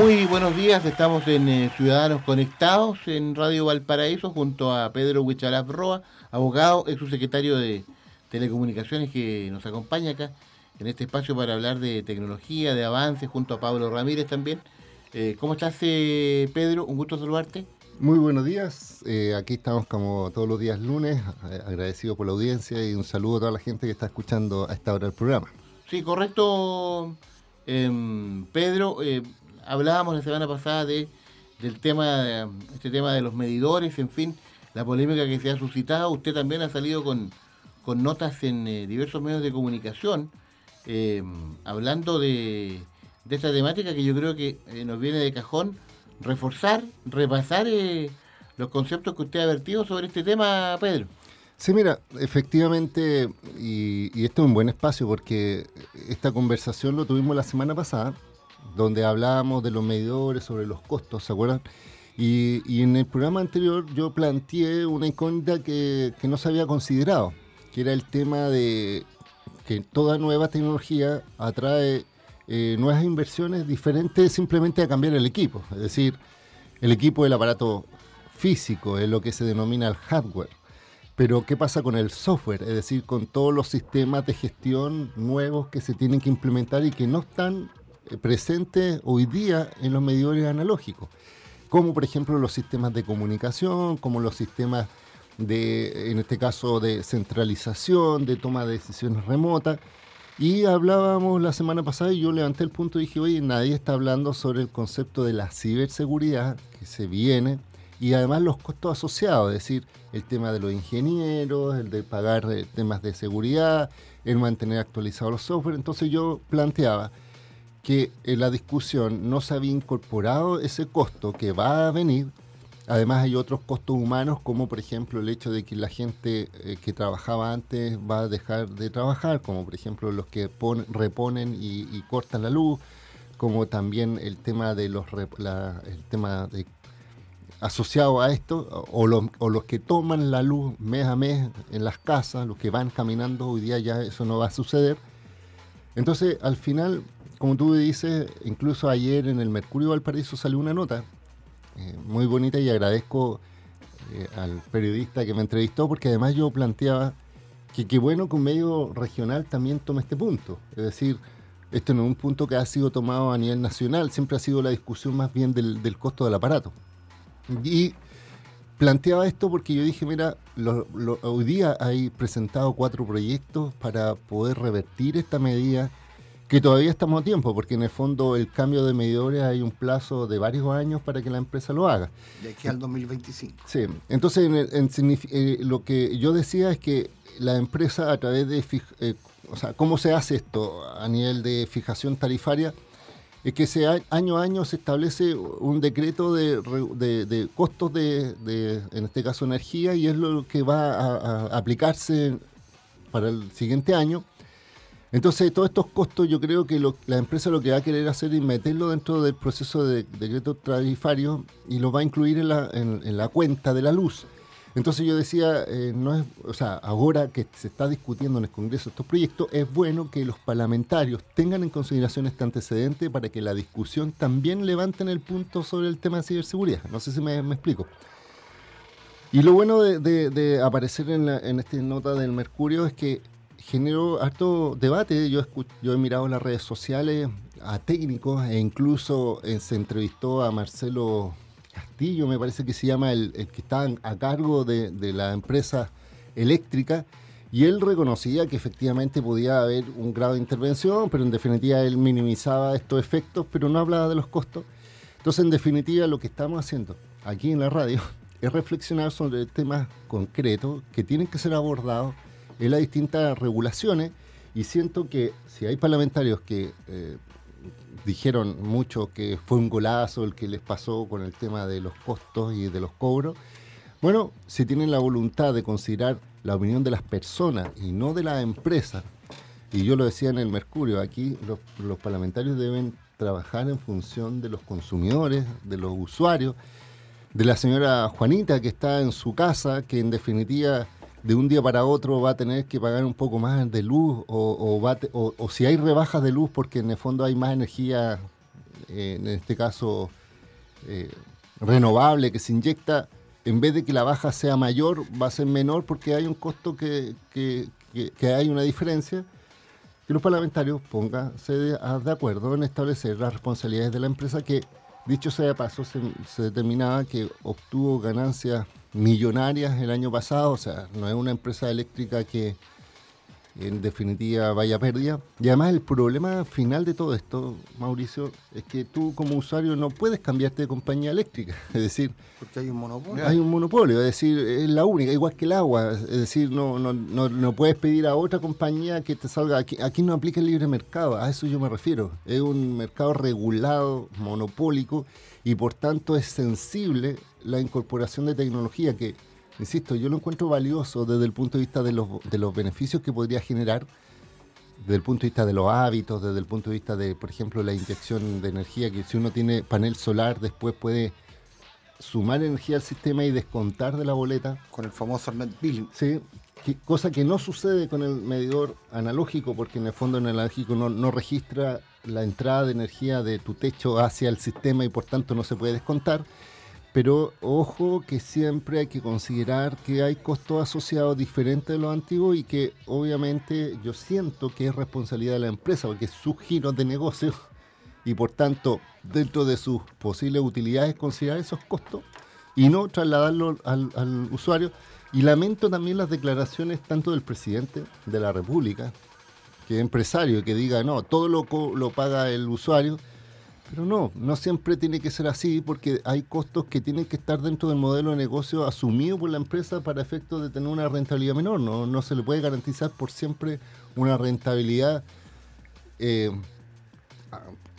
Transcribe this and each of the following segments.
Muy buenos días, estamos en eh, Ciudadanos Conectados en Radio Valparaíso junto a Pedro Huichalaf Roa, abogado, ex subsecretario de Telecomunicaciones que nos acompaña acá en este espacio para hablar de tecnología, de avances, junto a Pablo Ramírez también. Eh, ¿Cómo estás, eh, Pedro? Un gusto saludarte. Muy buenos días, aquí estamos como todos los días lunes, agradecido por la audiencia y un saludo a toda la gente que está escuchando a esta hora del programa. Sí, correcto, em, Pedro hablábamos la semana pasada de, del tema, este tema de los medidores, en fin, la polémica que se ha suscitado. Usted también ha salido con, notas en eh, diversos medios de comunicación, eh, hablando de, esta temática que yo creo que eh, nos viene de cajón reforzar, repasar los conceptos que usted ha vertido sobre este tema, Pedro. Sí, mira, efectivamente, y, y esto es un buen espacio porque esta conversación lo tuvimos la semana pasada donde hablábamos de los medidores, sobre los costos, ¿se acuerdan? Y, en el programa anterior yo planteé una incógnita que, no se había considerado, que era el tema de que toda nueva tecnología atrae eh, nuevas inversiones diferentes simplemente a cambiar el equipo. Es decir, el equipo del aparato físico es lo que se denomina el hardware. Pero ¿qué pasa con el software? Es decir, con todos los sistemas de gestión nuevos que se tienen que implementar y que no están eh, presente hoy día en los medidores analógicos, como por ejemplo los sistemas de comunicación, como los sistemas de, en este caso, de centralización, de toma de decisiones remotas. Y hablábamos la semana pasada y yo levanté el punto y dije, oye, nadie está hablando sobre el concepto de la ciberseguridad que se viene y además los costos asociados, es decir, el tema de los ingenieros, el de pagar eh, temas de seguridad, el mantener actualizados los software. Entonces yo planteaba, que en la discusión no se había incorporado ese costo que va a venir. Además hay otros costos humanos, como por ejemplo el hecho de que la gente eh, que trabajaba antes va a dejar de trabajar, como por ejemplo los que reponen y, cortan la luz, como también el tema de los el tema de, asociado a esto, o, o los que toman la luz mes a mes en las casas, los que van caminando, hoy día ya eso no va a suceder. Entonces, al final, como tú dices, incluso ayer en el Mercurio Valparaíso salió una nota eh, muy bonita y agradezco eh, al periodista que me entrevistó porque además yo planteaba que qué bueno que un medio regional también tome este punto. Es decir, esto no es un punto que ha sido tomado a nivel nacional, siempre ha sido la discusión más bien del, costo del aparato. Y planteaba esto porque yo dije, mira, hoy día hay presentado cuatro proyectos para poder revertir esta medida que todavía estamos a tiempo, porque en el fondo el cambio de medidores hay un plazo de varios años para que la empresa lo haga. De aquí al 2025. Sí, entonces eh, lo que yo decía es que la empresa a través de, eh, o sea, ¿cómo se hace esto a nivel de fijación tarifaria? Es que se, año a año se establece un decreto de, costos de, en este caso, energía, y es lo que va a aplicarse para el siguiente año entonces, todos estos costos yo creo que la empresa lo que va a querer hacer es meterlo dentro del proceso de decreto tarifario y lo va a incluir en la, cuenta de la luz. Entonces yo decía, eh, no es, o sea, ahora que se está discutiendo en el Congreso estos proyectos, es bueno que los parlamentarios tengan en consideración este antecedente para que la discusión también levanten el punto sobre el tema de ciberseguridad. No sé si me, explico. Y lo bueno de, aparecer en, en esta nota del Mercurio es que generó harto debate. Yo, yo he mirado las redes sociales a técnicos e incluso eh, se entrevistó a Marcelo Castillo, me parece que se llama el, que está a cargo de, la empresa eléctrica, y él reconocía que efectivamente podía haber un grado de intervención, pero en definitiva él minimizaba estos efectos, pero no hablaba de los costos. Entonces, en definitiva, lo que estamos haciendo aquí en la radio es reflexionar sobre temas concretos que tienen que ser abordados en las distintas regulaciones y siento que si hay parlamentarios que eh, dijeron mucho que fue un golazo el que les pasó con el tema de los costos y de los cobros, Bueno, si tienen la voluntad de considerar la opinión de las personas y no de las empresas, y yo lo decía en el Mercurio, aquí los, parlamentarios deben trabajar en función de los consumidores, de los usuarios, de la señora Juanita que está en su casa, que en definitiva de un día para otro va a tener que pagar un poco más de luz o, si hay rebajas de luz porque en el fondo hay más energía, eh, en este caso eh, renovable que se inyecta, en vez de que la baja sea mayor, va a ser menor porque hay un costo que, que, que, hay una diferencia. Que los parlamentarios pónganse de, de, acuerdo en establecer las responsabilidades de la empresa que, dicho sea de paso, se, se determinaba que obtuvo ganancias millonarias el año pasado, o sea, no es una empresa eléctrica que en definitiva vaya pérdida. Y además el problema final de todo esto, Mauricio, es que tú como usuario no puedes cambiarte de compañía eléctrica. Es decir... Porque hay un monopolio. Hay un monopolio, es decir, es la única, igual que el agua. Es decir, no, no, no, no puedes pedir a otra compañía que te salga. Aquí, aquí no aplica el libre mercado, a eso yo me refiero. Es un mercado regulado, monopólico, y por tanto es sensible la incorporación de tecnología que insisto, yo lo encuentro valioso desde el punto de vista de los, de los beneficios que podría generar, desde el punto de vista de los hábitos, desde el punto de vista de, por ejemplo, la inyección de energía, que si uno tiene panel solar, después puede sumar energía al sistema y descontar de la boleta. Con el famoso net billing. Sí, cosa que no sucede con el medidor analógico, porque en el fondo el analógico no, no registra la entrada de energía de tu techo hacia el sistema y por tanto no se puede descontar. Pero ojo que siempre hay que considerar que hay costos asociados diferentes de los antiguos y que obviamente yo siento que es responsabilidad de la empresa porque es su giro de negocio y por tanto dentro de sus posibles utilidades considerar esos costos y no trasladarlo al, al usuario. Y lamento también las declaraciones tanto del presidente de la República, que es empresario, que diga, no, todo lo, lo paga el usuario pero no, no siempre tiene que ser así porque hay costos que tienen que estar dentro del modelo de negocio asumido por la empresa para efectos de tener una rentabilidad menor. No, no se le puede garantizar por siempre una rentabilidad eh,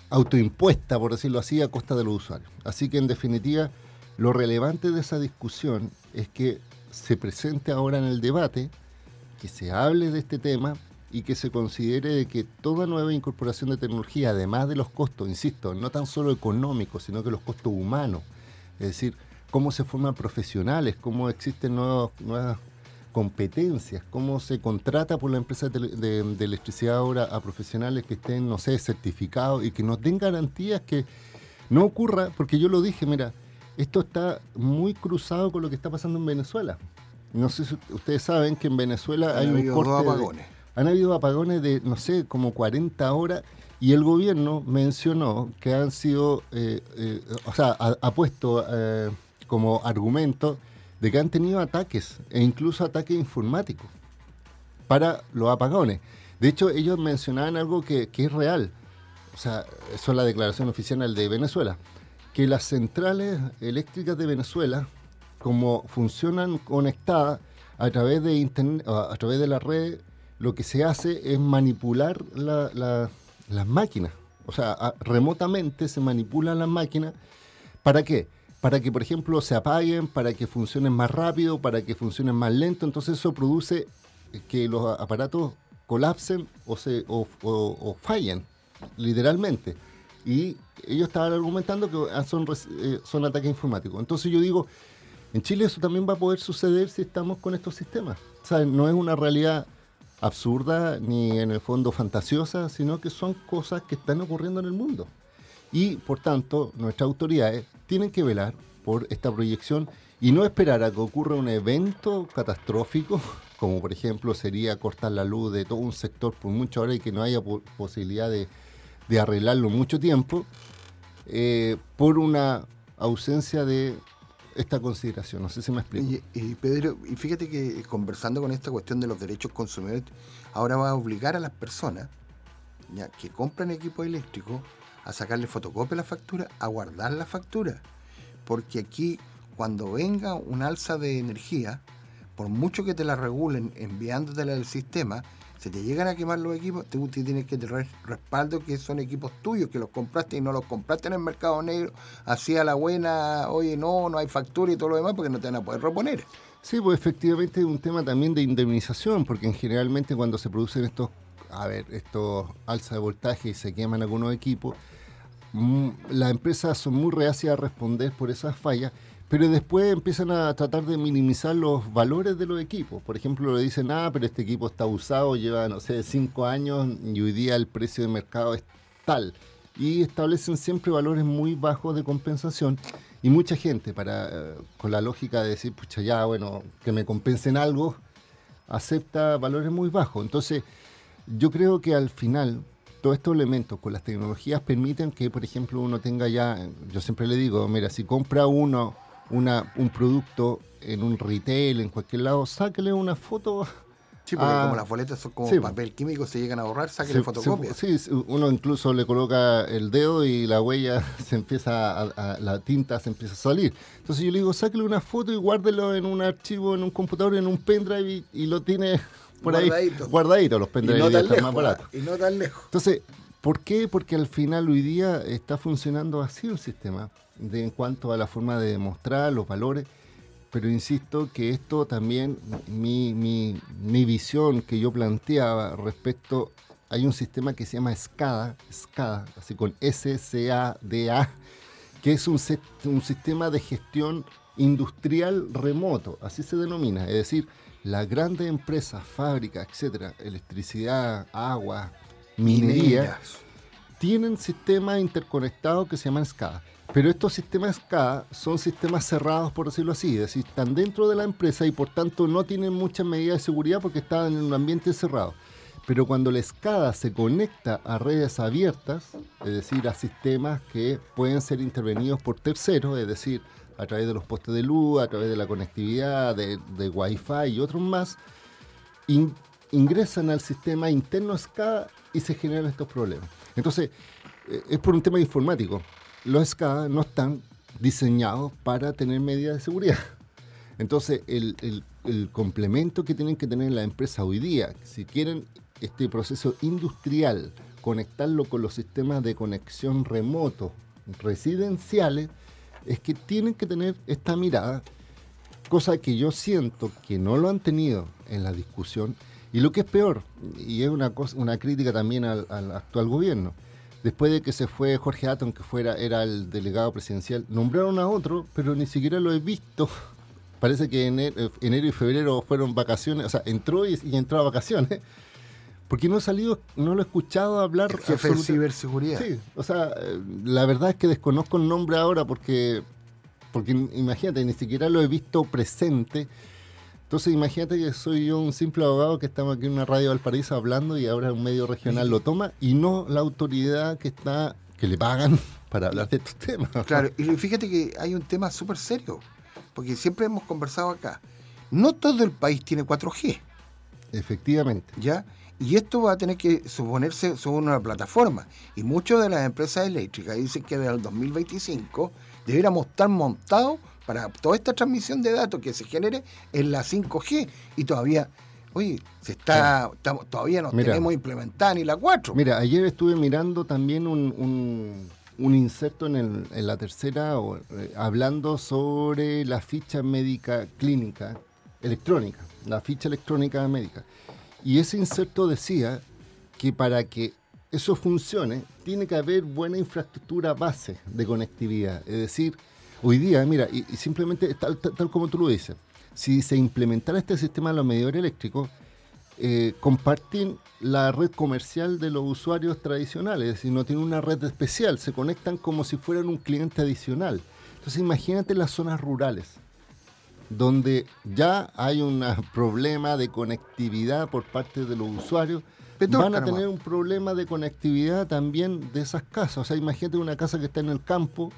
autoimpuesta, por decirlo así, a costa de los usuarios. Así que en definitiva, lo relevante de esa discusión es que se presente ahora en el debate, que se hable de este tema y que se considere que toda nueva incorporación de tecnología, además de los costos, insisto, no tan solo económicos, sino que los costos humanos, es decir, cómo se forman profesionales, cómo existen nuevas competencias, cómo se contrata por la empresa de, electricidad ahora a profesionales que estén, no sé, certificados y que nos den garantías que no ocurra, porque yo lo dije, mira, esto está muy cruzado con lo que está pasando en Venezuela. No sé si ustedes saben que en Venezuela hay un corte han habido apagones de, no sé, como 40 horas y el gobierno mencionó que han sido, eh, eh, o sea, ha, puesto eh, como argumento de que han tenido ataques e incluso ataques informáticos para los apagones. De hecho, ellos mencionaban algo que, es real. O sea, eso es la declaración oficial de Venezuela. Que las centrales eléctricas de Venezuela, como funcionan conectadas a través de internet, a través de la red lo que se hace es manipular las máquinas. O sea, remotamente se manipulan las máquinas. ¿Para qué? Para que, por ejemplo, se apaguen, para que funcionen más rápido, para que funcionen más lento. Entonces eso produce que los aparatos colapsen o, se, o, fallen, literalmente. Y ellos estaban argumentando que ah, son, eh, son ataques informáticos. Entonces yo digo, en Chile eso también va a poder suceder si estamos con estos sistemas. O sea, no es una realidad absurda ni en el fondo fantasiosa, sino que son cosas que están ocurriendo en el mundo. Y por tanto, nuestras autoridades tienen que velar por esta proyección y no esperar a que ocurra un evento catastrófico, como por ejemplo sería cortar la luz de todo un sector por muchas horas y que no haya posibilidad de, arreglarlo mucho tiempo, eh, por una ausencia de esta consideración. No sé si me explico. Y, Pedro, y fíjate que conversando con esta cuestión de los derechos consumidores, ahora va a obligar a las personas ya, que compran equipo eléctrico a sacarle fotocopia a la factura, a guardar la factura. Porque aquí, cuando venga un alza de energía, por mucho que te la regulen enviándotela del sistema, se te llegan a quemar los equipos, tú tienes que tener respaldo que son equipos tuyos, que los compraste y no los compraste en el mercado negro, así a la buena, oye, no, no hay factura y todo lo demás, porque no te van a poder reponer. Sí, pues efectivamente es un tema también de indemnización, porque generalmente cuando se producen estos, a ver, estos alzas de voltaje y se queman algunos equipos, mm, las empresas son muy reacias a responder por esas fallas, pero después empiezan a tratar de minimizar los valores de los equipos. Por ejemplo, le dicen, ah, pero este equipo está usado, lleva, no sé, cinco años y hoy día el precio de mercado es tal. Y establecen siempre valores muy bajos de compensación y mucha gente, para, eh, con la lógica de decir, pucha, ya, bueno, que me compensen algo, acepta valores muy bajos. Entonces, yo creo que al final, todos estos elementos con las tecnologías permiten que, por ejemplo, uno tenga ya, yo siempre le digo, mira, si compra uno una, un producto en un retail, en cualquier lado, sáquele una foto Sí, porque como las boletas son como papel químico, se llegan a borrar, saquen fotocopias. sí, uno incluso le coloca el dedo y la huella se empieza, a, la tinta se empieza a salir. Entonces yo le digo, sáquele una foto y guárdelo en un archivo, en un computador, en un pendrive y, lo tiene por ahí guardadito. Los pendrives están más baratos. Y no tan lejos. Entonces, ¿por qué? Porque al final hoy día está funcionando así el sistema de, en cuanto a la forma de demostrar los valores pero insisto que esto también, mi, mi, visión que yo planteaba respecto, hay un sistema que se llama SCADA, SCADA así con S-C-A-D-A, que es un, un sistema de gestión industrial remoto, así se denomina, es decir, las grandes empresas, fábricas, etcétera, electricidad, agua, minería, tienen sistemas interconectados que se llaman SCADA. Pero estos sistemas SCADA son sistemas cerrados, por decirlo así, es decir, están dentro de la empresa y por tanto no tienen muchas medidas de seguridad porque están en un ambiente cerrado. Pero cuando la SCADA se conecta a redes abiertas, es decir, a sistemas que pueden ser intervenidos por terceros, es decir, a través de los postes de luz, a través de la conectividad, de, de Wi-Fi y otros más, ingresan al sistema interno SCADA y se generan estos problemas. Entonces, eh, es por un tema informático los SCADA no están diseñados para tener medidas de seguridad. Entonces, el, complemento que tienen que tener la empresa hoy día, si quieren este proceso industrial, conectarlo con los sistemas de conexión remoto residenciales, es que tienen que tener esta mirada, cosa que yo siento que no lo han tenido en la discusión, y lo que es peor, y es una, cosa, una crítica también al actual gobierno, Después de que se fue Jorge Atom, que fuera, era el delegado presidencial, nombraron a otro, pero ni siquiera lo he visto. Parece que enero, eh, enero y febrero fueron vacaciones, o sea, entró y, entró a vacaciones. Porque no he salido, no lo he escuchado hablar. El jefe de ciberseguridad. Sí, o sea, eh, la verdad es que desconozco el nombre ahora porque, porque imagínate, ni siquiera lo he visto presente entonces imagínate que soy yo un simple abogado que estamos aquí en una radio Valparaíso hablando y ahora un medio regional lo toma y no la autoridad que está que le pagan para hablar de estos temas. Claro, y fíjate que hay un tema súper serio, porque siempre hemos conversado acá. No todo el país tiene 4G. Efectivamente. ¿Ya? Y esto va a tener que suponerse sobre una plataforma. Y muchas de las empresas eléctricas dicen que desde el 2025 debiéramos estar montados para toda esta transmisión de datos que se genere en la 5G y todavía, oye, se está, todavía no tenemos implementada ni la 4. Mira, ayer estuve mirando también un, un, inserto en, la tercera eh, hablando sobre la ficha médica clínica electrónica, la ficha electrónica médica. Y ese inserto decía que para que eso funcione, tiene que haber buena infraestructura base de conectividad. Es decir, Hoy día, mira, y, simplemente tal, como tú lo dices, si se implementara este sistema de los medidores eléctricos, eh, comparten la red comercial de los usuarios tradicionales, es decir, no tienen una red especial, se conectan como si fueran un cliente adicional. Entonces imagínate las zonas rurales, donde ya hay un problema de conectividad por parte de los usuarios, van a tener un problema de conectividad también de esas casas. O sea, imagínate una casa que está en el campo,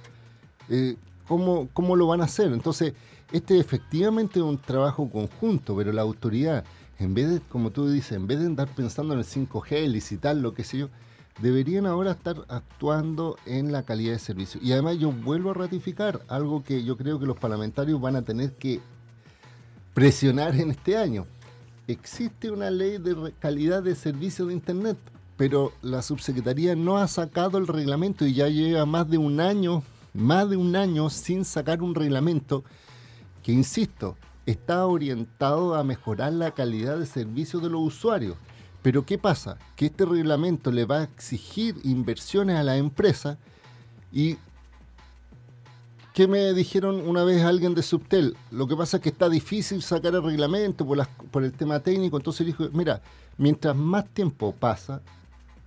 eh, ¿Cómo, ¿Cómo lo van a hacer? Entonces, este efectivamente es un trabajo conjunto, pero la autoridad, en vez de, como tú dices, en vez de andar pensando en el 5G, licitar, lo que sé yo, deberían ahora estar actuando en la calidad de servicio. Y además yo vuelvo a ratificar algo que yo creo que los parlamentarios van a tener que presionar en este año. existe una ley de calidad de servicio de Internet, pero la subsecretaría no ha sacado el reglamento y ya lleva más de un año, más de un año sin sacar un reglamento que, insisto, está orientado a mejorar la calidad de servicio de los usuarios. Pero ¿qué pasa? Que este reglamento le va a exigir inversiones a la empresa y ¿Qué me dijeron una vez alguien de Subtel? Lo que pasa es que está difícil sacar el reglamento por, por el tema técnico. Entonces dijo, mira, mientras más tiempo pasa,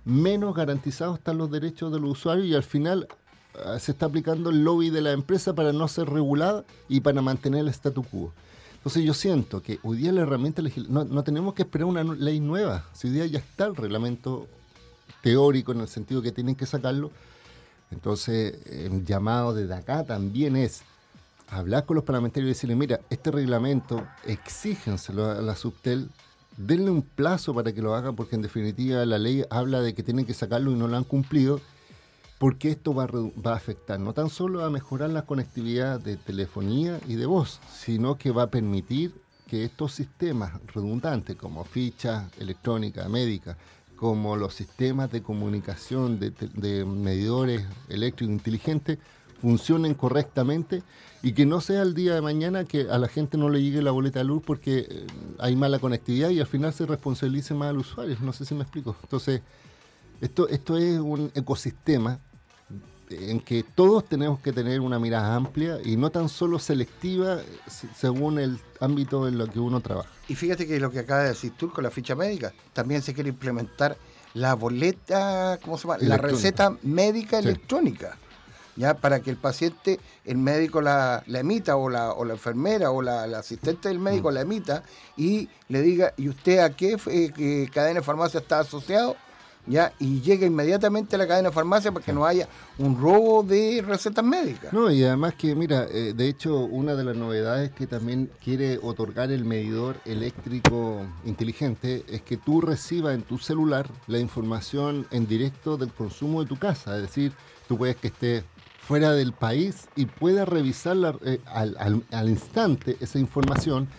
menos garantizados están los derechos de los usuarios y al final se está aplicando el lobby de la empresa para no ser regulada y para mantener el statu quo. Entonces yo siento que hoy día la herramienta no, tenemos que esperar una ley nueva, si hoy día ya está el reglamento teórico en el sentido que tienen que sacarlo, entonces el llamado desde acá también es hablar con los parlamentarios y decirle, mira, este reglamento exígenselo a la Subtel, denle un plazo para que lo hagan, porque en definitiva la ley habla de que tienen que sacarlo y no lo han cumplido porque esto va a, afectar no tan solo a mejorar la conectividad de telefonía y de voz, sino que va a permitir que estos sistemas redundantes como ficha electrónica, médica, como los sistemas de comunicación de, medidores eléctricos inteligentes funcionen correctamente y que no sea el día de mañana que a la gente no le llegue la boleta de luz porque eh, hay mala conectividad y al final se responsabilice más al usuario. No sé si me explico. Entonces, esto, esto es un ecosistema en que todos tenemos que tener una mirada amplia y no tan solo selectiva según el ámbito en lo que uno trabaja. Y fíjate que lo que acaba de decir tú con la ficha médica, también se quiere implementar la boleta, ¿cómo se llama? La receta médica electrónica. Ya para que el paciente, el médico la, emita o la, o la enfermera o la, asistente del médico mm. la emita y le diga, ¿y usted a qué, qué cadena de farmacia está asociado? ¿Ya? y llega inmediatamente a la cadena de farmacia para que no haya un robo de recetas médicas. No, y además que, mira, eh, de hecho, una de las novedades que también quiere otorgar el medidor eléctrico inteligente es que tú recibas en tu celular la información en directo del consumo de tu casa, es decir, tú puedes que esté fuera del país y puedas revisar eh, al, al instante esa información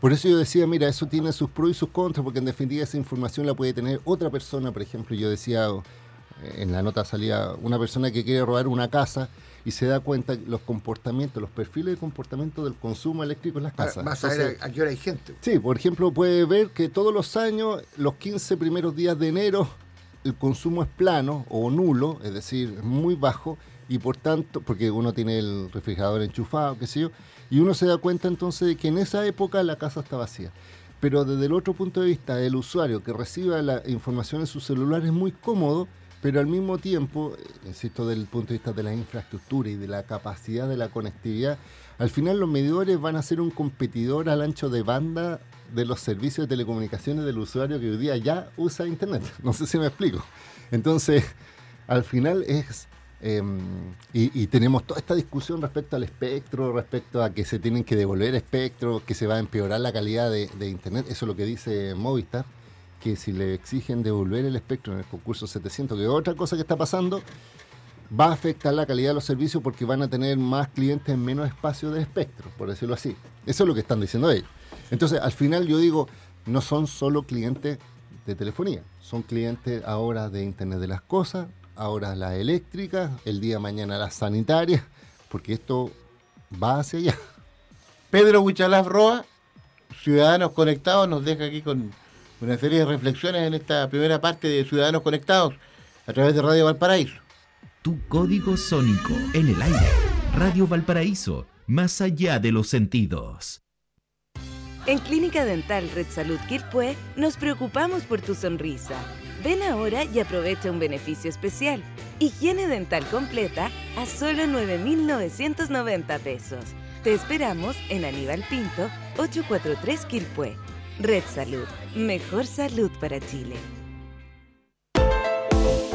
por eso yo decía, mira, eso tiene sus pros y sus contras, porque en definitiva esa información la puede tener otra persona. Por ejemplo, yo decía, eh, en la nota salía una persona que quiere robar una casa y se da cuenta los comportamientos, los perfiles de comportamiento del consumo eléctrico en las casas. Vas a ver a qué hora hay gente. Sí, por ejemplo, puede ver que todos los años, los 15 primeros días de enero, el consumo es plano o nulo, es decir, muy bajo, y por tanto, porque uno tiene el refrigerador enchufado, qué sé yo, y uno se da cuenta entonces de que en esa época la casa está vacía. Pero desde el otro punto de vista, el usuario que reciba la información en su celular es muy cómodo, pero al mismo tiempo, eh, insisto, desde el punto de vista de la infraestructura y de la capacidad de la conectividad, al final los medidores van a ser un competidor al ancho de banda de los servicios de telecomunicaciones del usuario que hoy día ya usa Internet. No sé si me explico. Entonces, al final es Em, y, tenemos toda esta discusión respecto al espectro, respecto a que se tienen que devolver espectro, que se va a empeorar la calidad de, Internet. Eso es lo que dice Movistar, que si le exigen devolver el espectro en el concurso 700, que otra cosa que está pasando, va a afectar la calidad de los servicios porque van a tener más clientes en menos espacio de espectro, por decirlo así. Eso es lo que están diciendo ellos. Entonces, al final yo digo, no son solo clientes de telefonía, son clientes ahora de Internet de las Cosas, ahora la eléctrica, el día de mañana la sanitaria, porque esto va hacia allá. Pedro Huichalaf Roa, Ciudadanos Conectados, nos deja aquí con una serie de reflexiones en esta primera parte de Ciudadanos Conectados a través de Radio Valparaíso. Tu código sónico en el aire. Radio Valparaíso, más allá de los sentidos. En Clínica Dental Red Salud Quilpué nos preocupamos por tu sonrisa Ven ahora y aprovecha un beneficio especial. Higiene dental completa a solo 9,990 pesos. Te esperamos en Aníbal Pinto, 843 Quilpué. Red Salud, mejor salud para Chile.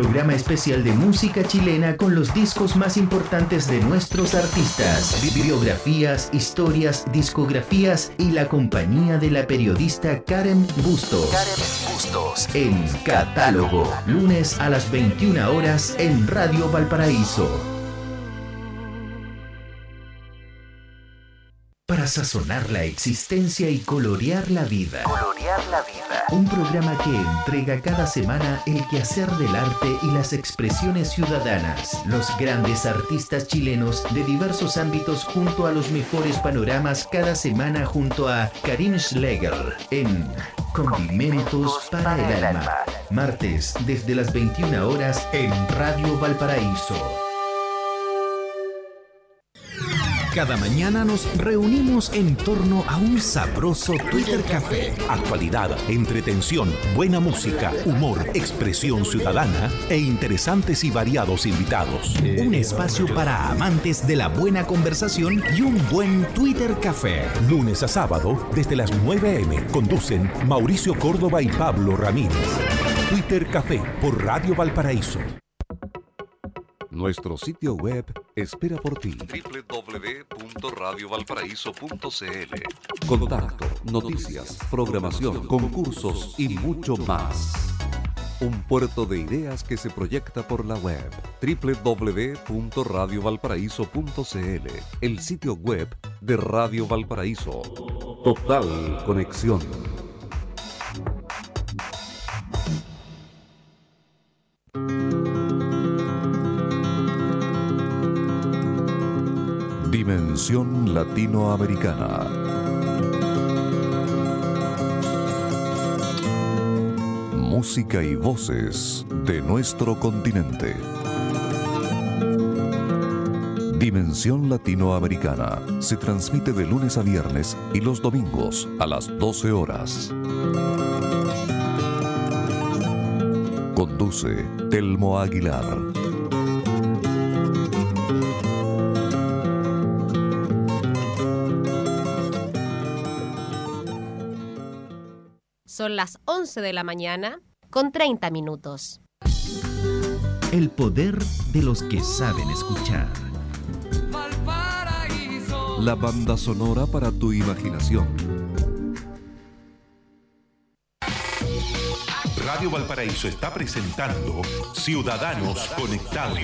Programa especial de música chilena con los discos más importantes de nuestros artistas, bibliografías, historias, discografías y la compañía de la periodista Karen Bustos. Karen Bustos. En Catálogo, lunes a las 21 horas en Radio Valparaíso. Para sazonar la existencia y colorear la vida. Colorear la vida un programa que entrega cada semana el quehacer del arte y las expresiones ciudadanas. Los grandes artistas chilenos de diversos ámbitos junto a los mejores panoramas cada semana junto a Karim Schlegel en Condimentos para el Alma. Martes desde las 21 horas en Radio Valparaíso. Cada mañana nos reunimos en torno a un sabroso Twitter Café. Actualidad, entretención, buena música, humor, expresión ciudadana e interesantes y variados invitados. Un espacio para amantes de la buena conversación y un buen Twitter Café. Lunes a sábado, desde las 9 a.m. Conducen Mauricio Córdoba y Pablo Ramírez. Twitter Café por Radio Valparaíso. Nuestro sitio web espera por ti. www.radiovalparaíso.cl Contacto, noticias, programación, concursos y mucho más. Un puerto de ideas que se proyecta por la web. www.radiovalparaíso.cl El sitio web de Radio Valparaíso. Total conexión. Dimensión Latinoamericana. Música y voces de nuestro continente. Dimensión Latinoamericana se transmite de lunes a viernes y los domingos a las 12 horas. Conduce Telmo Aguilar. 11 de la mañana con 30 minutos. El poder de los que saben escuchar. La banda sonora para tu imaginación. Radio Valparaíso está presentando Ciudadanos Conectados.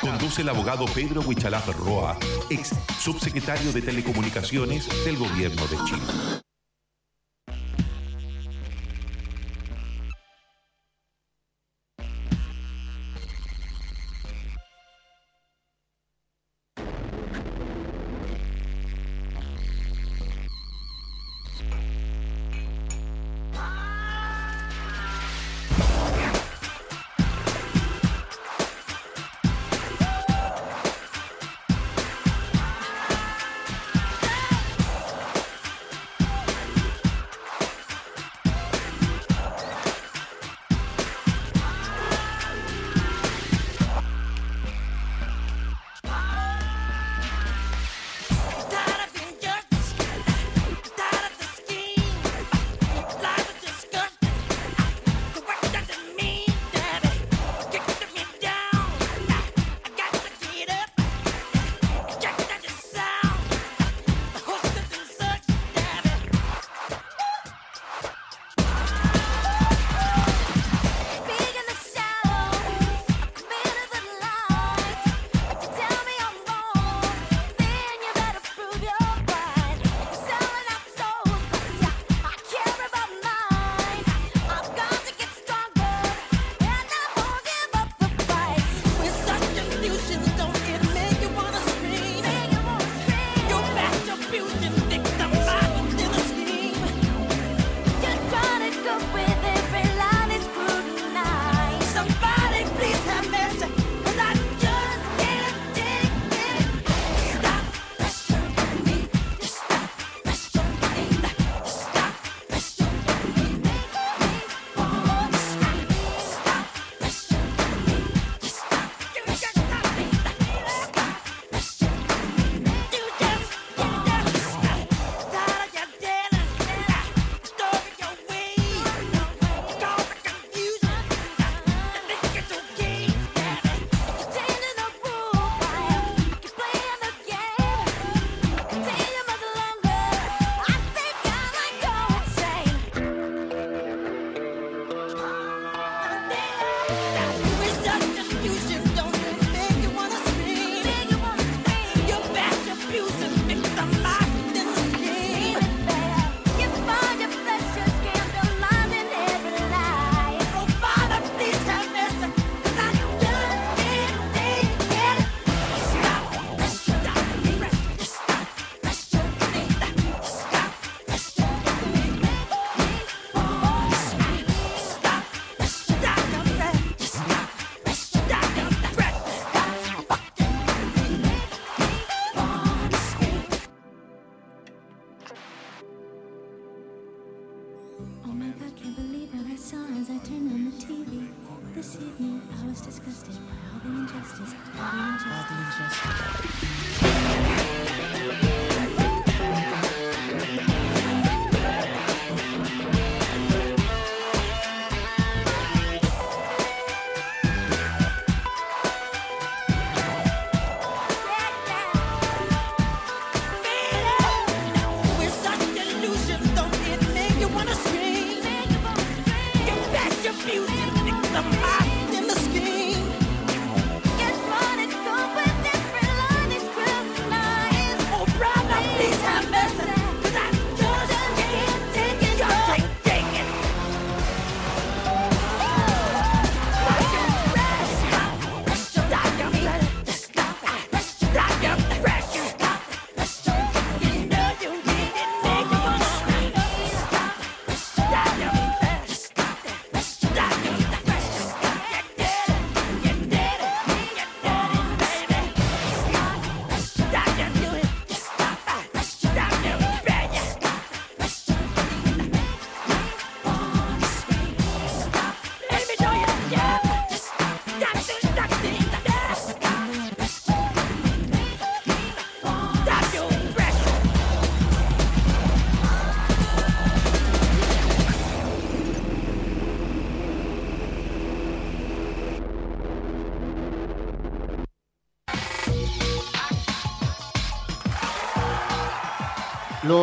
Conduce el abogado Pedro Huichalaf Roa, ex subsecretario de Telecomunicaciones del Gobierno de Chile.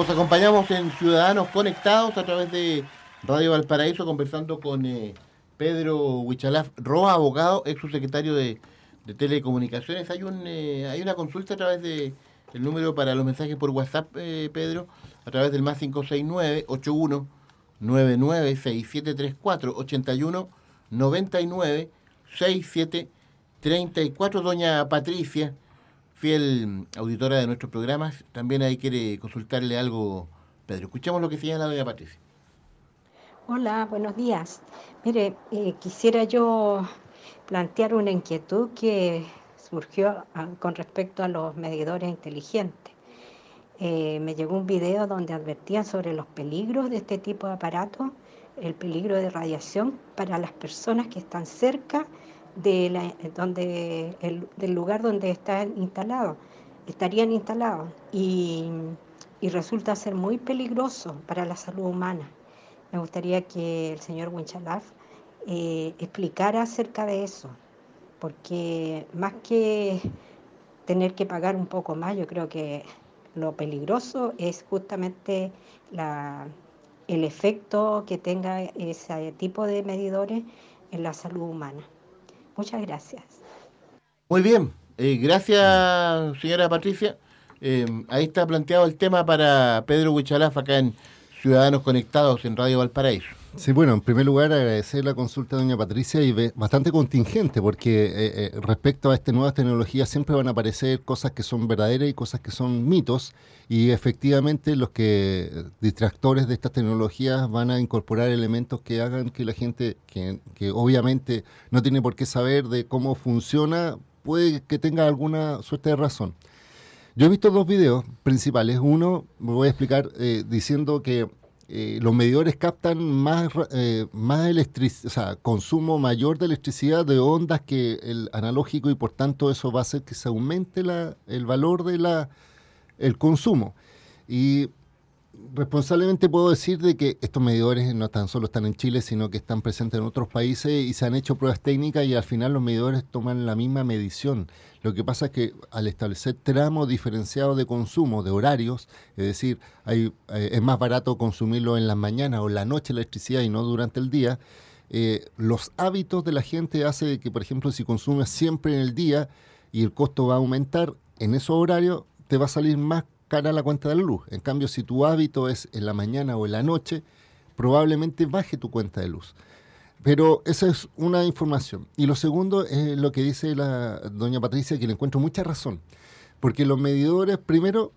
Los acompañamos en Ciudadanos Conectados a través de Radio Valparaíso, conversando con eh, Pedro Huichalaf Roa, abogado, ex subsecretario de, Telecomunicaciones. Hay un eh, hay una consulta a través de el número para los mensajes por WhatsApp, eh, Pedro, a través del más 569 81 99 6734 81 99 6734 Doña Patricia fiel auditora de nuestros programas, también ahí quiere consultarle algo, Pedro. Escuchemos lo que señala doña Patricia. Hola, buenos días. Mire, eh, quisiera yo plantear una inquietud que surgió ah, con respecto a los medidores inteligentes. Eh, me llegó un video donde advertían sobre los peligros de este tipo de aparatos, el peligro de radiación para las personas que están cerca de la, donde, el, del lugar donde están instalados, estarían instalados y, y resulta ser muy peligroso para la salud humana. Me gustaría que el señor Winchalaf eh, explicara acerca de eso, porque más que tener que pagar un poco más, yo creo que lo peligroso es justamente la, el efecto que tenga ese tipo de medidores en la salud humana. Muchas gracias. Muy bien, eh, gracias señora Patricia. Eh, ahí está planteado el tema para Pedro Huichalaf acá en Ciudadanos Conectados en Radio Valparaíso. Sí, bueno, en primer lugar agradecer la consulta de doña Patricia y bastante contingente porque eh, eh, respecto a estas nuevas tecnologías siempre van a aparecer cosas que son verdaderas y cosas que son mitos y efectivamente los que distractores de estas tecnologías van a incorporar elementos que hagan que la gente que, que obviamente no tiene por qué saber de cómo funciona puede que tenga alguna suerte de razón. Yo he visto dos videos principales. Uno, me voy a explicar eh, diciendo que eh, los medidores captan más, eh, más o sea, consumo mayor de electricidad de ondas que el analógico y por tanto eso va a hacer que se aumente la, el valor de la, el consumo. Y responsablemente puedo decir de que estos medidores no tan solo están en Chile, sino que están presentes en otros países y se han hecho pruebas técnicas y al final los medidores toman la misma medición. Lo que pasa es que al establecer tramos diferenciados de consumo, de horarios, es decir, hay, eh, es más barato consumirlo en la mañana o en la noche la electricidad y no durante el día, eh, los hábitos de la gente hace que, por ejemplo, si consumes siempre en el día y el costo va a aumentar, en esos horarios te va a salir más cara la cuenta de la luz. En cambio, si tu hábito es en la mañana o en la noche, probablemente baje tu cuenta de luz. Pero esa es una información. Y lo segundo es lo que dice la doña Patricia, que le encuentro mucha razón. Porque los medidores, primero,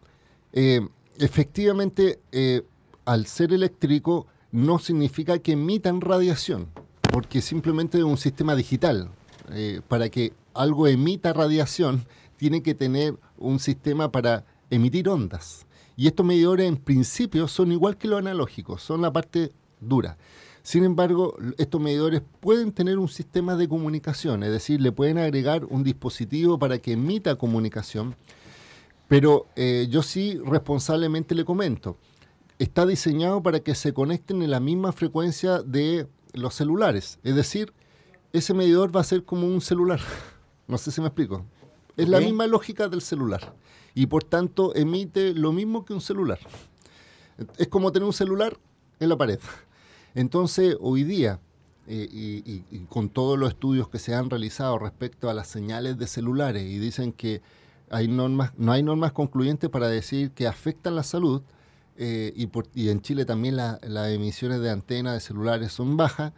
eh, efectivamente, eh, al ser eléctrico, no significa que emitan radiación, porque simplemente es un sistema digital. Eh, para que algo emita radiación, tiene que tener un sistema para emitir ondas. Y estos medidores, en principio, son igual que los analógicos, son la parte dura. Sin embargo, estos medidores pueden tener un sistema de comunicación, es decir, le pueden agregar un dispositivo para que emita comunicación, pero eh, yo sí responsablemente le comento, está diseñado para que se conecten en la misma frecuencia de los celulares, es decir, ese medidor va a ser como un celular, no sé si me explico, es la misma lógica del celular y por tanto emite lo mismo que un celular. Es como tener un celular en la pared. Entonces, hoy día, eh, y, y- y con todos los estudios que se han realizado respecto a las señales de celulares, y dicen que hay normas, no hay normas concluyentes para decir que afectan la salud, eh, y, por- y en Chile también la- las emisiones de antena de celulares son bajas,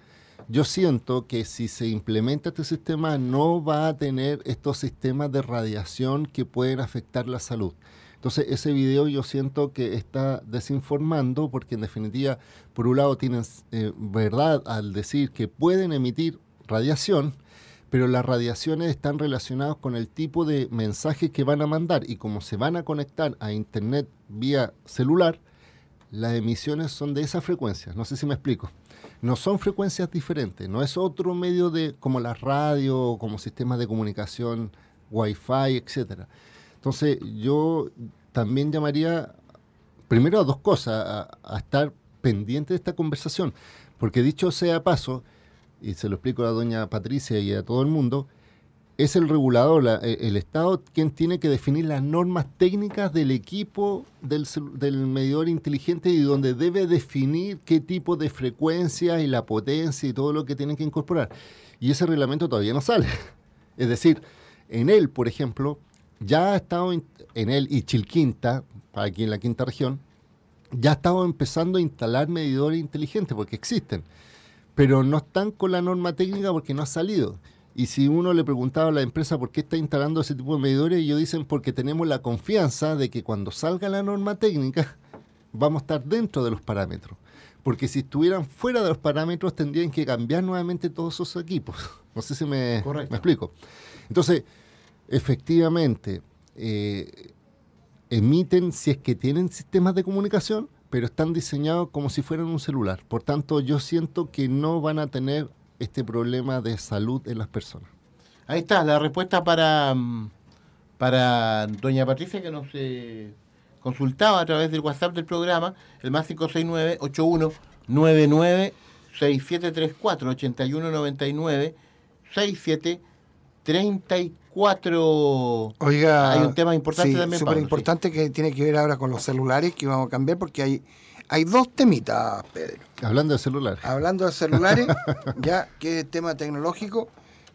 yo siento que si se implementa este sistema no va a tener estos sistemas de radiación que pueden afectar la salud. Entonces ese video yo siento que está desinformando porque en definitiva, por un lado tienen eh, verdad al decir que pueden emitir radiación, pero las radiaciones están relacionadas con el tipo de mensajes que van a mandar y como se van a conectar a internet vía celular, las emisiones son de esa frecuencia. No sé si me explico. No son frecuencias diferentes, no es otro medio de como la radio, como sistemas de comunicación, wifi, etcétera. Entonces yo también llamaría primero a dos cosas, a, a estar pendiente de esta conversación, porque dicho sea paso, y se lo explico a doña Patricia y a todo el mundo, es el regulador, la- e- el Estado, quien tiene que definir las normas técnicas del equipo del, del medidor inteligente y donde debe definir qué tipo de frecuencia y la potencia y todo lo que tienen que incorporar. Y ese reglamento todavía no sale. Es decir, en él, por ejemplo, ya ha estado in- en él y Chilquinta, aquí en la quinta región, ya ha estado empezando a instalar medidores inteligentes porque existen pero no están con la norma técnica porque no ha salido. Y si uno le preguntaba a la empresa por qué está instalando ese tipo de medidores, ellos dicen porque tenemos la confianza de que cuando salga la norma técnica vamos a estar dentro de los parámetros. Porque si estuvieran fuera de los parámetros tendrían que cambiar nuevamente todos esos equipos. No sé si me, me explico. Entonces, efectivamente, eh, emiten si es que tienen sistemas de comunicación, pero están diseñados como si fueran un celular. Por tanto, yo siento que no van a tener este problema de salud en las personas. Ahí está, la respuesta para, mm, para doña Patricia que nos eh, consultaba a través del WhatsApp del programa, el más 569-8199-6734, 8199-6734. Oiga, hay un tema importante sí, también, súper sí. importante que tiene que ver ahora con los celulares que vamos a cambiar porque hay, hay dos temitas, Pedro. Hablando de celular. Hablando de celulares, ya que es tema tecnológico,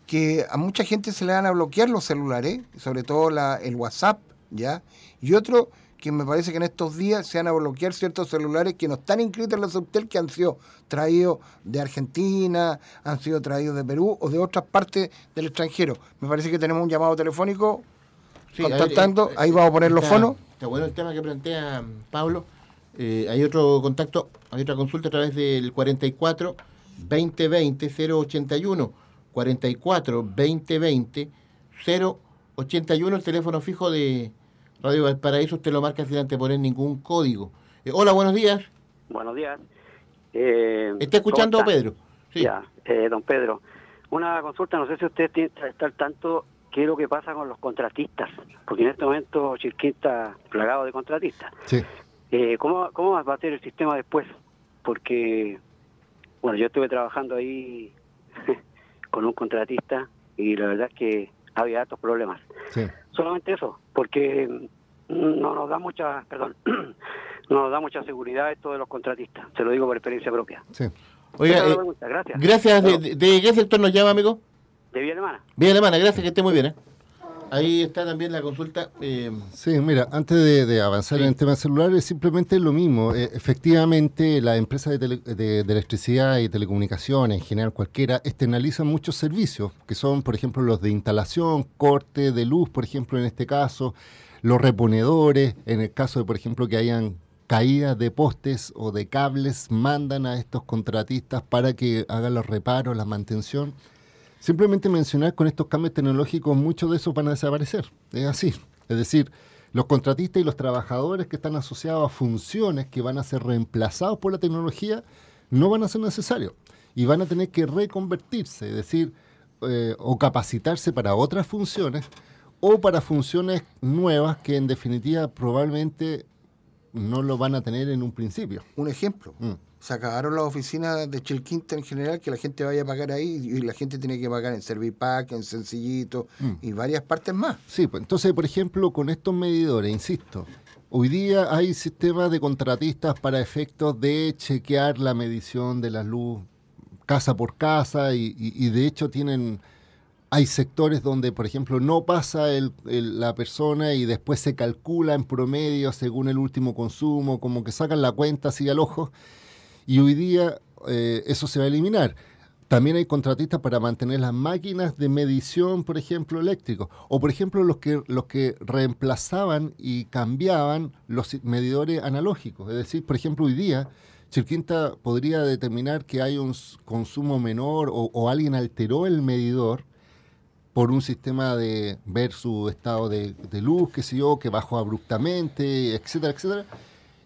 que a mucha gente se le van a bloquear los celulares, sobre todo la, el WhatsApp, ya. Y otro que me parece que en estos días se van a bloquear ciertos celulares que no están inscritos en la Subtel, que han sido traídos de Argentina, han sido traídos de Perú o de otras partes del extranjero. Me parece que tenemos un llamado telefónico Sí, contactando, eh, ahí vamos a poner los fonos. Está bueno el tema que plantea mm, Pablo. Eh, hay otro contacto, hay otra consulta a través del 44 2020 081. 44 2020 081, el teléfono fijo de Radio Valparaíso. Usted lo marca sin anteponer ningún código. Eh, hola, buenos días. Buenos días. Eh, ¿Está escuchando. Pedro? Sí. Ya, eh, don Pedro. Una consulta, no sé si usted tiene, está al tanto qué es lo que pasa con los contratistas, porque en este momento Chilquín está plagado de contratistas. Sí. Eh, ¿cómo, ¿Cómo va a ser el sistema después? Porque, bueno, yo estuve trabajando ahí con un contratista y la verdad es que había altos problemas. Sí. Solamente eso, porque no nos da mucha, perdón, no nos da mucha seguridad esto de los contratistas. Se lo digo por experiencia propia. Sí. Oiga, la eh, gracias. gracias. ¿De, de- qué sector nos llama, amigo? de Villa Alemana. Bien, Alemana, gracias, que esté muy bien. ¿eh? Ahí está también la consulta. eh, Sí, mira, antes de, de avanzar en el tema celular, es simplemente lo mismo. Eh, efectivamente, las empresas de- de electricidad y telecomunicaciones, en general cualquiera, externalizan muchos servicios, que son, por ejemplo, los de instalación, corte de luz, por ejemplo, en este caso, los reponedores, en el caso de, por ejemplo, que hayan caídas de postes o de cables, mandan a estos contratistas para que hagan los reparos, la mantención. Simplemente mencionar con estos cambios tecnológicos, muchos de esos van a desaparecer. Es así. Es decir, los contratistas y los trabajadores que están asociados a funciones que van a ser reemplazados por la tecnología no van a ser necesarios. y van a tener que reconvertirse, es decir, eh, o capacitarse para otras funciones o para funciones nuevas que en definitiva probablemente no lo van a tener en un principio. Un ejemplo. Mm. Se acabaron las oficinas de Chilquinta en general, que la gente vaya a pagar ahí y la gente tiene que pagar en Servipack, en Sencillito Mm. y varias partes más. Sí, pues entonces, por ejemplo, con estos medidores, insisto, hoy día hay sistemas de contratistas para efectos de chequear la medición de la luz casa por casa y, y- y de hecho tienen, hay sectores donde, por ejemplo, no pasa el- el- la persona y después se calcula en promedio según el último consumo, como que sacan la cuenta así al ojo y hoy día eh, eso se va a eliminar. También hay contratistas para mantener las máquinas de medición, por ejemplo, eléctricos. O, por ejemplo, los que, los que reemplazaban y cambiaban los medidores analógicos. Es decir, por ejemplo, hoy día, Chilquinta podría determinar que hay un consumo menor o, alguien alteró el medidor por un sistema de ver su estado de, luz, qué sé yo, que bajó abruptamente, etcétera, etcétera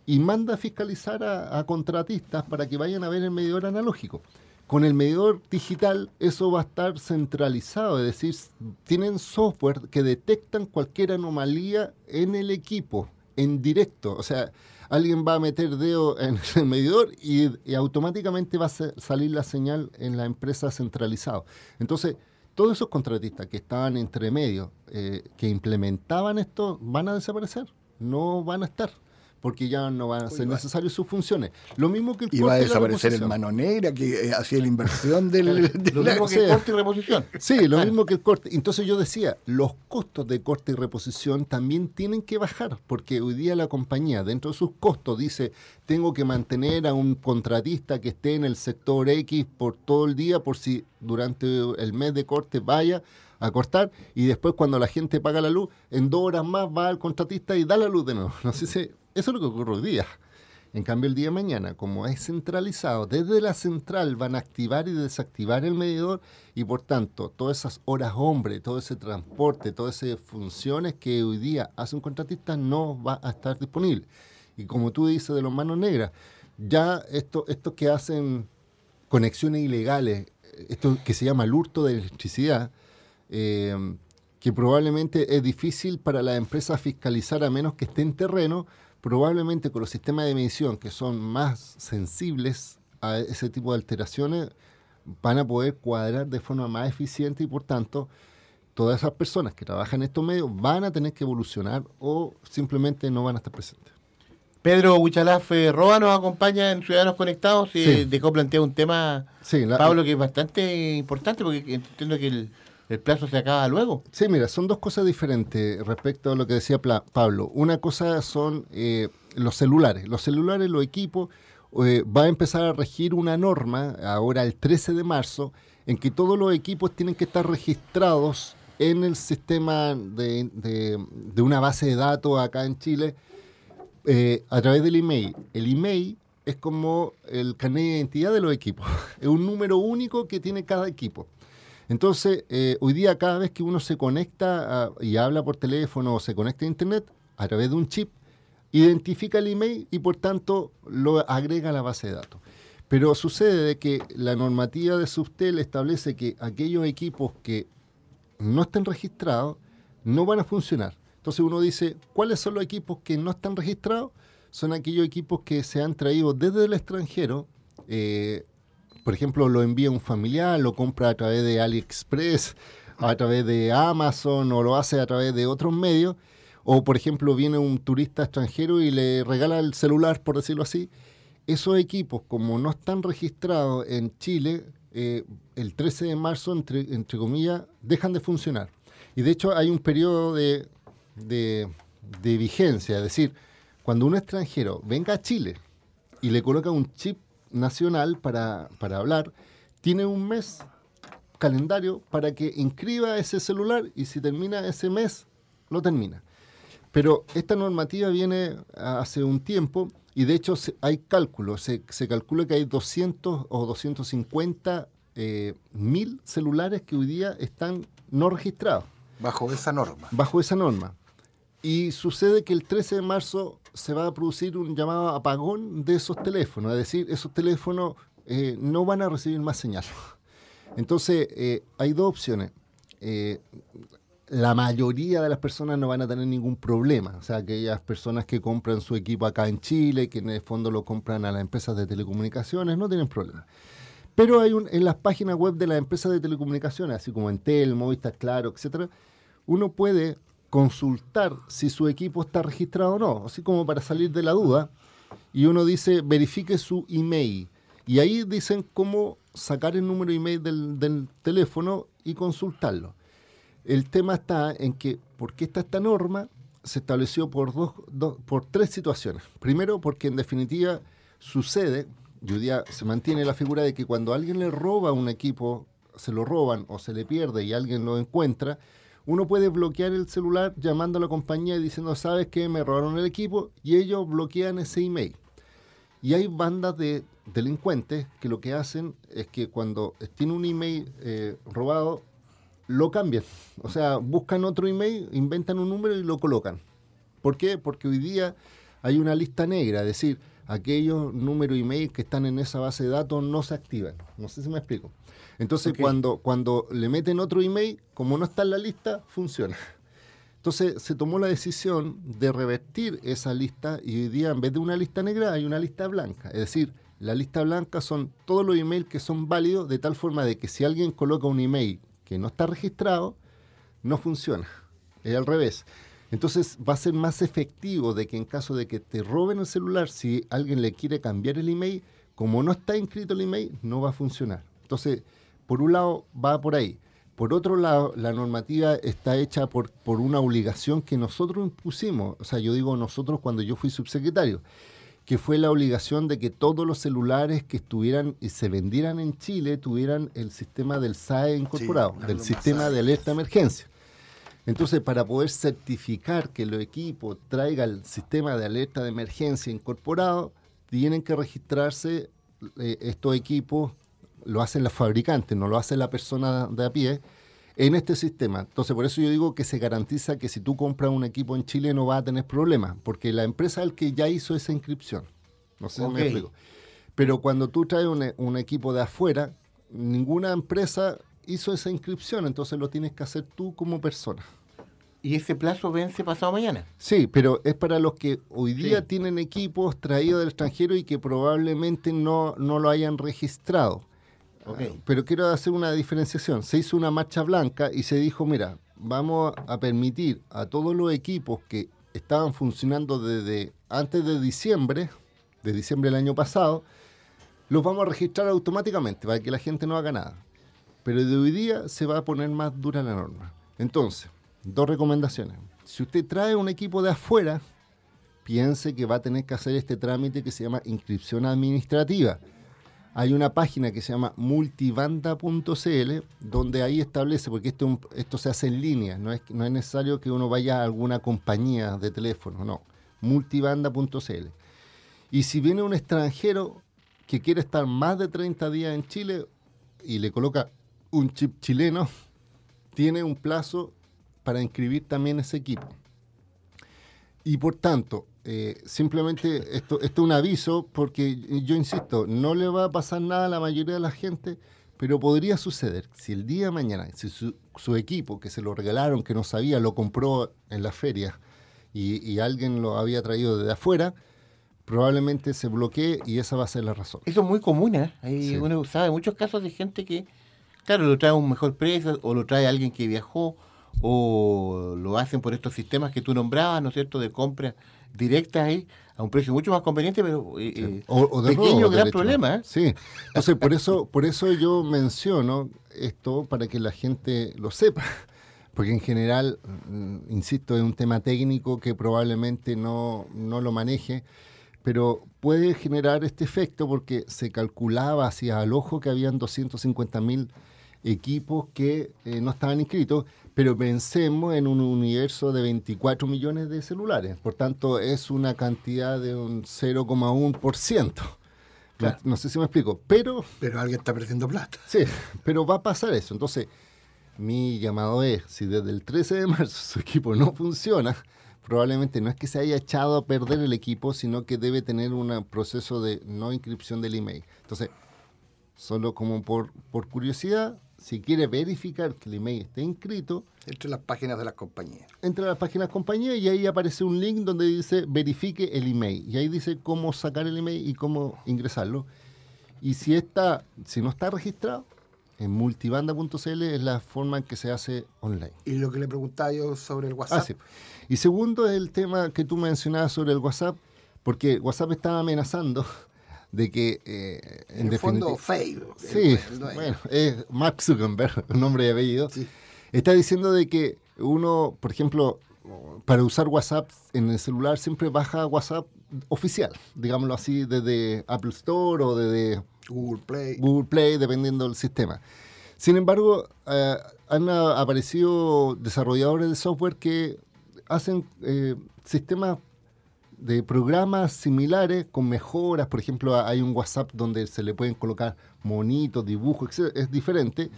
y manda a fiscalizar a, contratistas para que vayan a ver el medidor analógico. Con el medidor digital eso va a estar centralizado, es decir, tienen software que detectan cualquier anomalía en el equipo, en directo. O sea, alguien va a meter dedo en el medidor y, automáticamente va a sa- salir la señal en la empresa centralizado. Entonces, todos esos contratistas que estaban entre medio, eh, que implementaban esto, van a desaparecer, no van a estar, porque ya no van a ser va- necesarias sus funciones. Lo mismo que el Y va a desaparecer el mano negra que eh, hacía la inversión del, de Lo la- mismo que sea. corte y reposición. Sí, lo mismo que el corte. Entonces yo decía, los costos de corte y reposición también tienen que bajar, porque hoy día la compañía dentro de sus costos dice, tengo que mantener a un contratista que esté en el sector X por todo el día, por si durante el mes de corte vaya a cortar, y después cuando la gente paga la luz, en dos horas más va al contratista y da la luz de nuevo. No sé si eso es lo que ocurre hoy día. En cambio, el día de mañana, como es centralizado, desde la central van a activar y desactivar el medidor y por tanto, todas esas horas hombre, todo ese transporte, todas esas funciones que hoy día hace un contratista no va a estar disponible. Y como tú dices de los manos negras, ya esto, estos que hacen conexiones ilegales, esto que se llama el hurto de electricidad, eh, que probablemente es difícil para la empresa fiscalizar a menos que esté en terreno, probablemente con los sistemas de medición que son más sensibles a ese tipo de alteraciones, van a poder cuadrar de forma más eficiente y por tanto todas esas personas que trabajan en estos medios van a tener que evolucionar o simplemente no van a estar presentes. Pedro Huichalaf eh, Roa nos acompaña en Ciudadanos Conectados y Sí. dejó planteado un tema, Sí, la- Pablo, que es bastante importante porque entiendo que el, el plazo se acaba luego. Sí, mira, son dos cosas diferentes respecto a lo que decía Pablo. Una cosa son eh, los celulares. Los celulares, los equipos, eh, va a empezar a regir una norma ahora el 13 de marzo en que todos los equipos tienen que estar registrados en el sistema de, de- de una base de datos acá en Chile eh, a través del email. El email es como el carnet de identidad de los equipos. Es un número único que tiene cada equipo. Entonces, eh, hoy día cada vez que uno se conecta a- y habla por teléfono o se conecta a Internet a través de un chip, identifica el email y por tanto lo agrega a la base de datos. Pero sucede de que la normativa de Subtel establece que aquellos equipos que no estén registrados no van a funcionar. Entonces uno dice, ¿cuáles son los equipos que no están registrados? Son aquellos equipos que se han traído desde el extranjero. eh, por ejemplo, lo envía un familiar, lo compra a través de AliExpress, a través de Amazon o lo hace a través de otros medios. O, por ejemplo, viene un turista extranjero y le regala el celular, por decirlo así. Esos equipos, como no están registrados en Chile, eh, el 13 de marzo, entre, comillas, dejan de funcionar. Y de hecho hay un periodo de- de vigencia, es decir, cuando un extranjero venga a Chile y le coloca un chip nacional para, para hablar, tiene un mes calendario para que inscriba ese celular y si termina ese mes, lo termina. Pero esta normativa viene hace un tiempo y de hecho hay cálculos, se, se calcula que hay 200 o 250 eh, mil celulares que hoy día están no registrados. Bajo esa norma. Bajo esa norma. Y sucede que el 13 de marzo se va a producir un llamado apagón de esos teléfonos, es decir, esos teléfonos eh, no van a recibir más señal. Entonces, eh, hay dos opciones. Eh, la mayoría de las personas no van a tener ningún problema. O sea, aquellas personas que compran su equipo acá en Chile, que en el fondo lo compran a las empresas de telecomunicaciones, no tienen problema. Pero hay un, en las páginas web de las empresas de telecomunicaciones, así como Entel, Movistar, Claro, etcétera, uno puede consultar si su equipo está registrado o no, así como para salir de la duda. Y uno dice, verifique su email. Y ahí dicen cómo sacar el número email del, teléfono y consultarlo. El tema está en que, ¿por qué está esta norma? Se estableció por, dos, dos- por tres situaciones. Primero, porque en definitiva sucede, y se mantiene la figura de que cuando alguien le roba un equipo, se lo roban o se le pierde y alguien lo encuentra, uno puede bloquear el celular llamando a la compañía y diciendo, ¿sabes qué? Me robaron el equipo y ellos bloquean ese email. Y hay bandas de delincuentes que lo que hacen es que cuando tiene un email eh, robado, lo cambian. O sea, buscan otro email, inventan un número y lo colocan. ¿Por qué? Porque hoy día hay una lista negra, es decir, aquellos números email que están en esa base de datos no se activan. No sé si me explico. Entonces, cuando, cuando le meten otro email, como no está en la lista, funciona. Entonces se tomó la decisión de revertir esa lista y hoy día en vez de una lista negra hay una lista blanca. Es decir, la lista blanca son todos los emails que son válidos de tal forma de que si alguien coloca un email que no está registrado, no funciona. Es al revés. Entonces va a ser más efectivo de que en caso de que te roben el celular, si alguien le quiere cambiar el email, como no está inscrito el email, no va a funcionar. Entonces, por un lado va por ahí. Por otro lado, la normativa está hecha por, por una obligación que nosotros impusimos. O sea, yo digo nosotros cuando yo fui subsecretario, que fue la obligación de que todos los celulares que estuvieran y se vendieran en Chile tuvieran el sistema del SAE incorporado, del sistema de alerta de emergencia. Entonces, para poder certificar que los equipos traigan el sistema de alerta de emergencia incorporado, tienen que registrarse eh, estos equipos, lo hacen los fabricantes, no lo hace la persona de a pie, en este sistema. Entonces, por eso yo digo que se garantiza que si tú compras un equipo en Chile no vas a tener problemas, porque la empresa es el que ya hizo esa inscripción. No sé si me explico. Pero cuando tú traes un, un equipo de afuera, ninguna empresa hizo esa inscripción, entonces lo tienes que hacer tú como persona. ¿Y ese plazo vence pasado mañana? Sí, pero es para los que hoy día Sí. tienen equipos traídos del extranjero y que probablemente no, no lo hayan registrado. Ok. Ah, Pero quiero hacer una diferenciación. Se hizo una marcha blanca y se dijo, mira, vamos a permitir a todos los equipos que estaban funcionando desde antes de diciembre, de diciembre del año pasado, los vamos a registrar automáticamente para que la gente no haga nada. Pero de hoy día se va a poner más dura la norma. Entonces, dos recomendaciones. Si usted trae un equipo de afuera, piense que va a tener que hacer este trámite que se llama inscripción administrativa. Hay una página que se llama multibanda.cl donde ahí establece, porque esto, se hace en línea, no es, no es necesario que uno vaya a alguna compañía de teléfono, no, multibanda.cl. Y si viene un extranjero que quiere estar más de 30 días en Chile y le coloca un chip chileno, tiene un plazo para inscribir también ese equipo. Y por tanto, eh, simplemente esto, esto es un aviso porque yo insisto, no le va a pasar nada a la mayoría de la gente, pero podría suceder si el día de mañana, si su, su equipo que se lo regalaron, que no sabía, lo compró en la feria y, y alguien lo había traído desde afuera, probablemente se bloquee y esa va a ser la razón. Eso es muy común, ¿eh? Hay, Sí. Uno sabe muchos casos de gente que, claro, lo trae a un mejor precio o lo trae alguien que viajó o lo hacen por estos sistemas que tú nombrabas, ¿no es cierto?, de compra directa ahí a un precio mucho más conveniente, pero eh, eh, O- o de pequeño robo, gran derecho. problema, ¿eh? Sí, entonces por eso, por eso yo menciono esto para que la gente lo sepa, porque en general, mm, insisto, es un tema técnico que probablemente no, no lo maneje, pero puede generar este efecto porque se calculaba hacia al ojo que habían 250 mil equipos que eh, no estaban inscritos, pero pensemos en un universo de 24 millones de celulares. Por tanto, es una cantidad de un 0,1%. Claro. No, no sé si me explico, pero... Pero alguien está perdiendo plata. Sí, pero va a pasar eso. Entonces, mi llamado es, si desde el 13 de marzo su equipo no funciona, probablemente no es que se haya echado a perder el equipo, sino que debe tener un proceso de no inscripción del email. Entonces, Solo como por, por curiosidad, si quiere verificar que el email esté inscrito, Entre las páginas de las compañías. entra a las páginas compañía y ahí aparece un link donde dice verifique el email. Y ahí dice cómo sacar el email y cómo ingresarlo. Y si, está, si no está registrado, en multibanda.cl es la forma en que se hace online. Y lo que le preguntaba yo sobre el WhatsApp. Ah, sí. Y segundo es el tema que tú mencionabas sobre el WhatsApp, porque WhatsApp estaba amenazando de que eh, en, En el fondo, Facebook. Sí, el bueno, es Mark Zuckerberg, nombre y apellido. Está diciendo de que uno, por ejemplo, para usar WhatsApp en el celular siempre baja WhatsApp oficial, digámoslo así, desde Apple Store o desde Google Play. Google Play, dependiendo del sistema. Sin embargo, eh, han aparecido desarrolladores de software que hacen eh, sistemas de programas similares con mejoras. Por ejemplo, hay un WhatsApp donde se le pueden colocar monitos, dibujos, etc. Es diferente.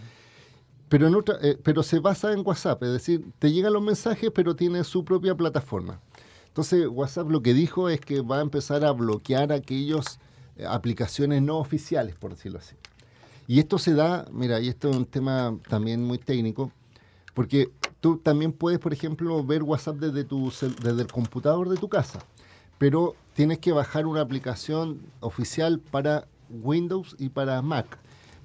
Pero, en otra, eh, pero se basa en WhatsApp, es decir, te llegan los mensajes, pero tiene su propia plataforma. Entonces, WhatsApp lo que dijo es que va a empezar a bloquear aquellos eh, aplicaciones no oficiales, por decirlo así. Y esto se da, mira, y esto es un tema también muy técnico, porque tú también puedes, por ejemplo, ver WhatsApp desde, tu, desde el computador de tu casa, pero tienes que bajar una aplicación oficial para Windows y para Mac.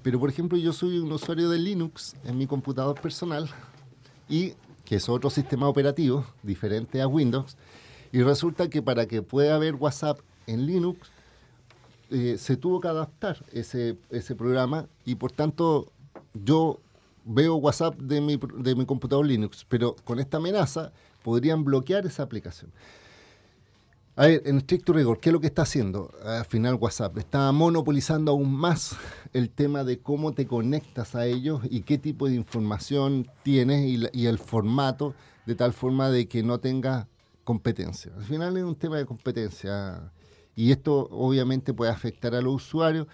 Pero, por ejemplo, yo soy un usuario de Linux en mi computador personal y que es otro sistema operativo diferente a Windows. Y resulta que para que pueda haber WhatsApp en Linux, eh, se tuvo que adaptar ese, ese programa y por tanto yo veo WhatsApp de mi, de mi computador Linux, pero con esta amenaza podrían bloquear esa aplicación. A ver, en estricto rigor, ¿qué es lo que está haciendo al final WhatsApp? Está monopolizando aún más el tema de cómo te conectas a ellos y qué tipo de información tienes y, el formato, de tal forma de que no tenga competencia. Al final es un tema de competencia y esto obviamente puede afectar a los usuarios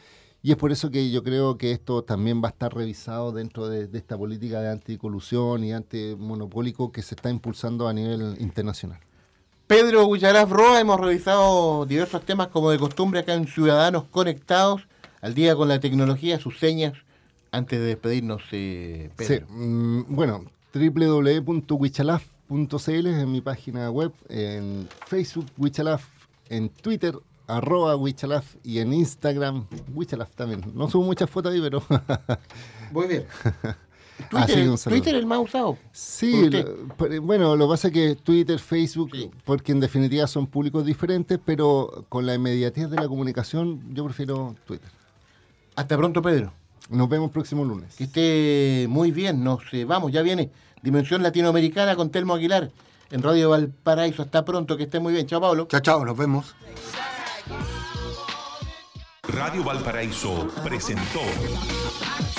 y es por eso que yo creo que esto también va a estar revisado dentro de, de esta política de anticolusión y antimonopólico que se está impulsando a nivel internacional. Pedro Hucharaf Roa, hemos revisado diversos temas como de costumbre acá en Ciudadanos Conectados, al día con la tecnología, sus señas, antes de despedirnos, eh, Pedro. Sí, mm, bueno, www.wichalaf.cl es mi página web, en Facebook Wichalaf, en Twitter arroba Wichalaf y en Instagram Wichalaf también. No subo muchas fotos ahí, pero... Muy bien. Así Twitter, saludo. Twitter el más usado. Sí, bueno, lo que pasa es que Twitter, Facebook, porque en definitiva son públicos diferentes, pero con la inmediatez de la comunicación yo prefiero Twitter. Hasta pronto, Pedro. Nos vemos próximo lunes. Que esté muy bien, nos eh, vamos, ya viene Dimensión Latinoamericana con Telmo Aguilar en Radio Valparaíso. Hasta pronto, que esté muy bien. Chao, Pablo. Chao, chao, nos vemos. Radio Valparaíso presentó